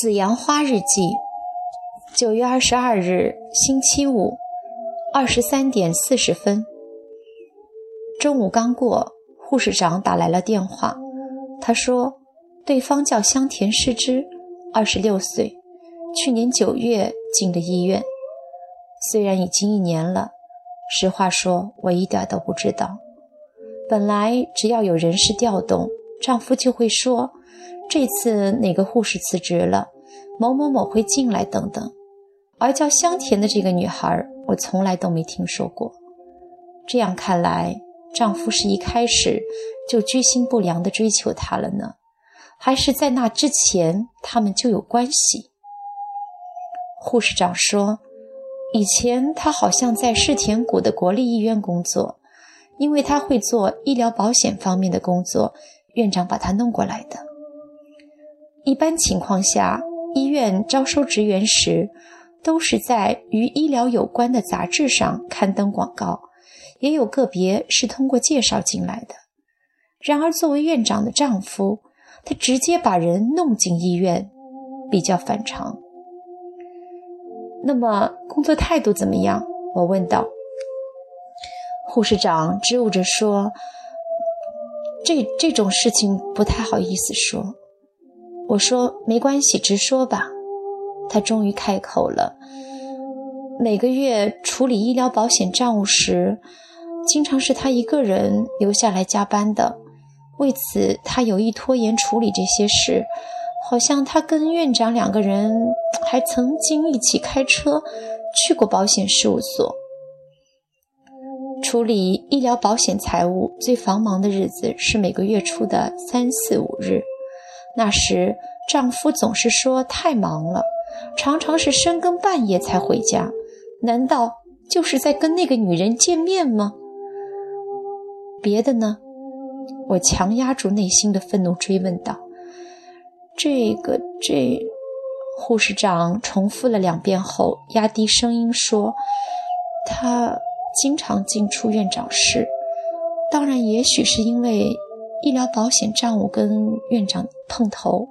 紫阳花日记，九月二十二日，星期五，二十三点四十分。中午刚过，护士长打来了电话。他说，对方叫香田诗织，二十六岁，去年九月进的医院。虽然已经一年了，实话说，我一点都不知道。本来只要有人事调动，丈夫就会说。这次哪个护士辞职了，某某某会进来等等。而叫香甜的这个女孩，我从来都没听说过。这样看来，丈夫是一开始就居心不良的追求她了呢，还是在那之前他们就有关系？护士长说，以前她好像在世田谷的国立医院工作，因为她会做医疗保险方面的工作，院长把她弄过来的。一般情况下，医院招收职员时，都是在与医疗有关的杂志上刊登广告，也有个别是通过介绍进来的。然而，作为院长的丈夫，他直接把人弄进医院，比较反常。那么，工作态度怎么样？我问道。护士长支吾着说：“这这种事情不太好意思说。”我说没关系，直说吧。他终于开口了。每个月处理医疗保险账务时，经常是他一个人留下来加班的。为此，他有意拖延处理这些事。好像他跟院长两个人还曾经一起开车去过保险事务所。处理医疗保险财务最繁忙的日子是每个月初的三四五日。那时，丈夫总是说太忙了，常常是深更半夜才回家。难道就是在跟那个女人见面吗？别的呢？我强压住内心的愤怒，追问道：“这个，这……”护士长重复了两遍后，压低声音说：“他经常进出院长室，当然，也许是因为……”医疗保险账务跟院长碰头，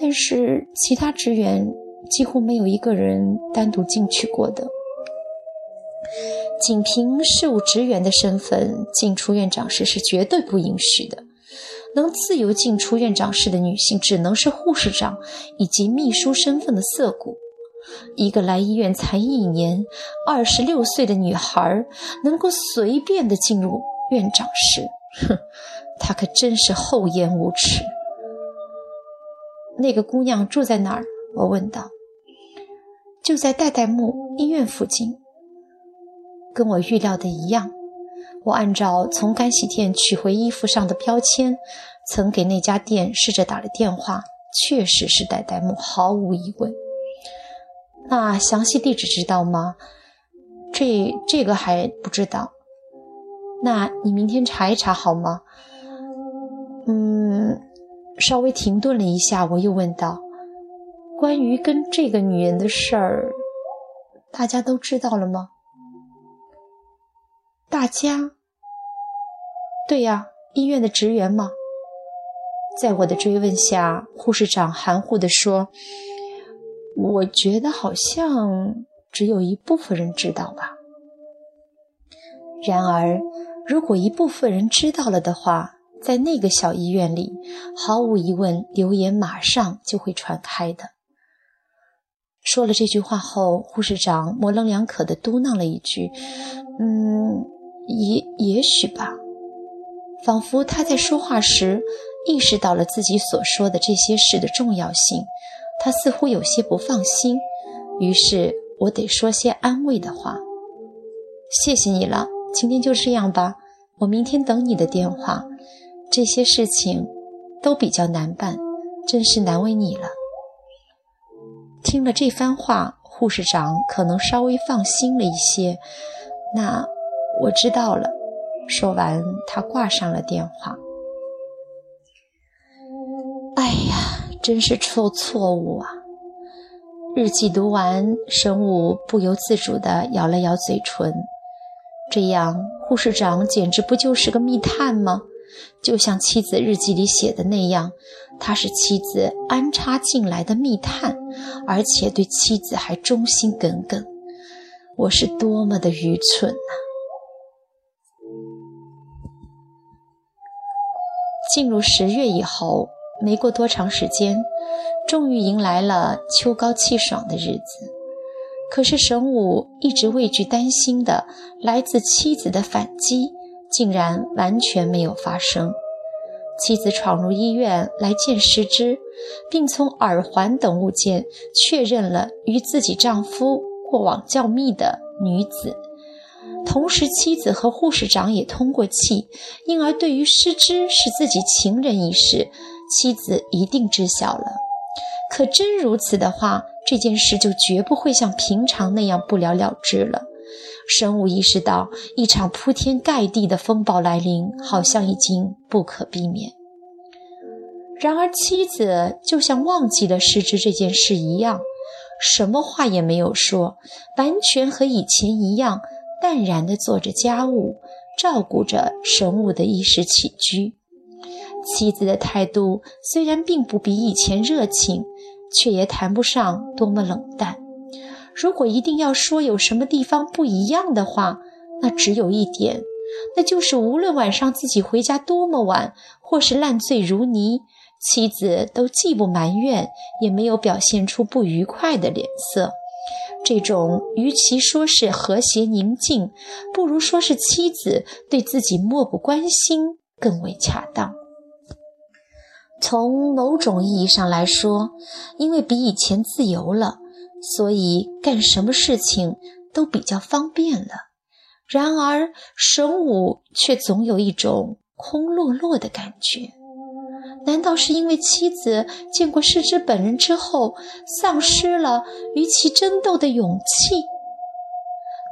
但是其他职员几乎没有一个人单独进去过的。仅凭事务职员的身份进出院长室是绝对不允许的。能自由进出院长室的女性，只能是护士长以及秘书身份的涩谷。一个来医院才一年、二十六岁的女孩，能够随便的进入院长室，哼！他可真是厚颜无耻。那个姑娘住在哪儿？我问道。就在代代木医院附近。跟我预料的一样，我按照从干洗店取回衣服上的标签，曾给那家店试着打了电话，确实是代代木，毫无疑问。那详细地址知道吗？这这个还不知道。那你明天查一查好吗？嗯，稍微停顿了一下，我又问道：“关于跟这个女人的事儿，大家都知道了吗？”大家？对呀，医院的职员吗？在我的追问下，护士长含糊地说：“我觉得好像只有一部分人知道吧。然而，如果一部分人知道了的话，”在那个小医院里，毫无疑问，流言马上就会传开的。说了这句话后，护士长模棱两可地嘟囔了一句：“嗯，也也许吧。”仿佛他在说话时意识到了自己所说的这些事的重要性，他似乎有些不放心。于是我得说些安慰的话：“谢谢你了，今天就这样吧，我明天等你的电话。”这些事情都比较难办，真是难为你了。听了这番话，护士长可能稍微放心了一些。那我知道了。说完，他挂上了电话。哎呀，真是错错误啊！日记读完，神武不由自主地咬了咬嘴唇。这样，护士长简直不就是个密探吗？就像妻子日记里写的那样，他是妻子安插进来的密探，而且对妻子还忠心耿耿。我是多么的愚蠢呐！进入十月以后，没过多长时间，终于迎来了秋高气爽的日子。可是神武一直畏惧担心的来自妻子的反击，竟然完全没有发生。妻子闯入医院来见师之，并从耳环等物件确认了与自己丈夫。过往较密的女子，同时妻子和护士长也通过气，因而对于失之是自己情人一事，妻子一定知晓了。可真如此的话，这件事就绝不会像平常那样不了了之了。神武意识到，一场铺天盖地的风暴来临，好像已经不可避免。然而，妻子就像忘记了失之这件事一样。什么话也没有说，完全和以前一样，淡然地做着家务，照顾着神武的衣食起居。妻子的态度虽然并不比以前热情，却也谈不上多么冷淡。如果一定要说有什么地方不一样的话，那只有一点，那就是无论晚上自己回家多么晚，或是烂醉如泥。妻子都既不埋怨，也没有表现出不愉快的脸色。这种与其说是和谐宁静，不如说是妻子对自己漠不关心更为恰当。从某种意义上来说，因为比以前自由了，所以干什么事情都比较方便了。然而神武却总有一种空落落的感觉。难道是因为妻子见过世之本人之后，丧失了与其争斗的勇气？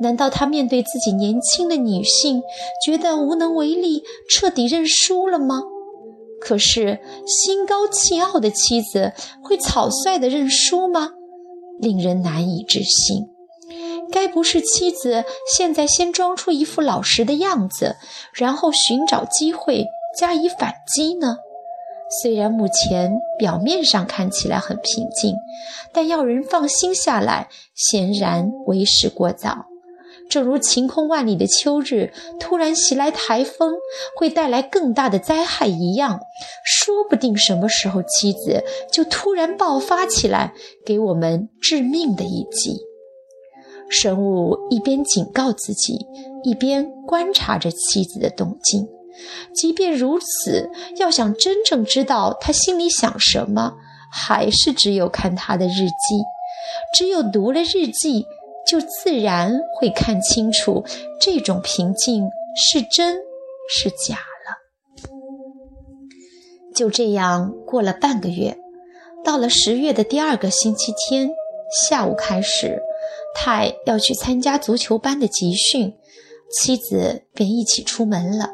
难道他面对自己年轻的女性，觉得无能为力，彻底认输了吗？可是心高气傲的妻子会草率的认输吗？令人难以置信。该不是妻子现在先装出一副老实的样子，然后寻找机会加以反击呢？虽然目前表面上看起来很平静，但要人放心下来，显然为时过早。正如晴空万里的秋日突然袭来台风，会带来更大的灾害一样，说不定什么时候妻子就突然爆发起来，给我们致命的一击。神武一边警告自己，一边观察着妻子的动静。即便如此，要想真正知道他心里想什么，还是只有看他的日记。只有读了日记，就自然会看清楚这种平静是真是假了。就这样过了半个月，到了十月的第二个星期天下午开始，泰要去参加足球班的集训，妻子便一起出门了。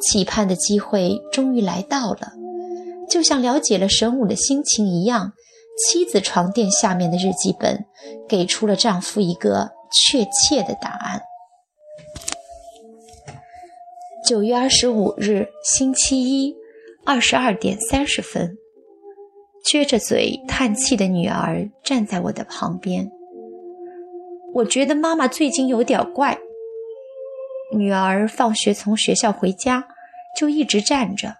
期盼的机会终于来到了，就像了解了神武的心情一样，妻子床垫下面的日记本给出了丈夫一个确切的答案。九月二十五日，星期一，二十二点三十分，撅着嘴叹气的女儿站在我的旁边。我觉得妈妈最近有点怪。女儿放学从学校回家，就一直站着，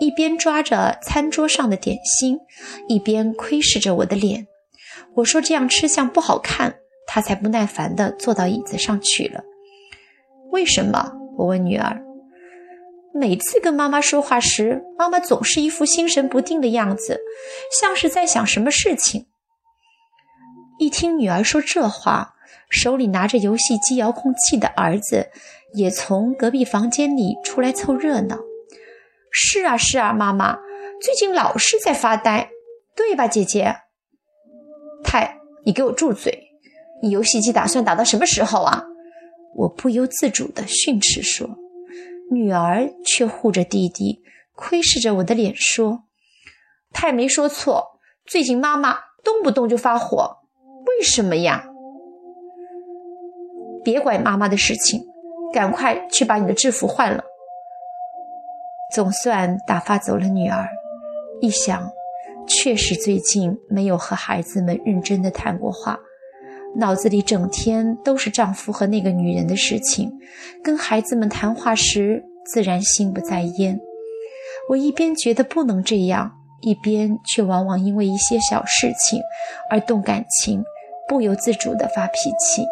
一边抓着餐桌上的点心，一边窥视着我的脸。我说这样吃相不好看，他才不耐烦地坐到椅子上去了。为什么？我问女儿。每次跟妈妈说话时，妈妈总是一副心神不定的样子，像是在想什么事情。一听女儿说这话，手里拿着游戏机遥控器的儿子。也从隔壁房间里出来凑热闹。是啊，是啊，妈妈最近老是在发呆，对吧，姐姐？太，你给我住嘴！你游戏机打算打到什么时候啊？我不由自主地训斥说。女儿却护着弟弟，窥视着我的脸说：“太没说错，最近妈妈动不动就发火，为什么呀？别管妈妈的事情。”赶快去把你的制服换了。总算打发走了女儿，一想，确实最近没有和孩子们认真的谈过话，脑子里整天都是丈夫和那个女人的事情，跟孩子们谈话时自然心不在焉。我一边觉得不能这样，一边却往往因为一些小事情而动感情，不由自主地发脾气。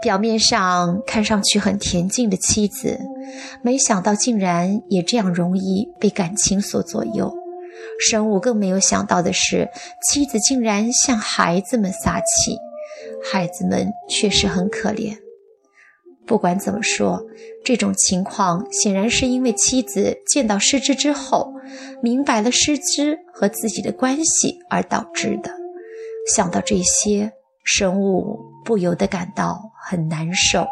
表面上看上去很恬静的妻子，没想到竟然也这样容易被感情所左右。神武更没有想到的是，妻子竟然向孩子们撒气，孩子们确实很可怜。不管怎么说，这种情况显然是因为妻子见到师之之后，明白了师之和自己的关系而导致的。想到这些，神武不由得感到很难受。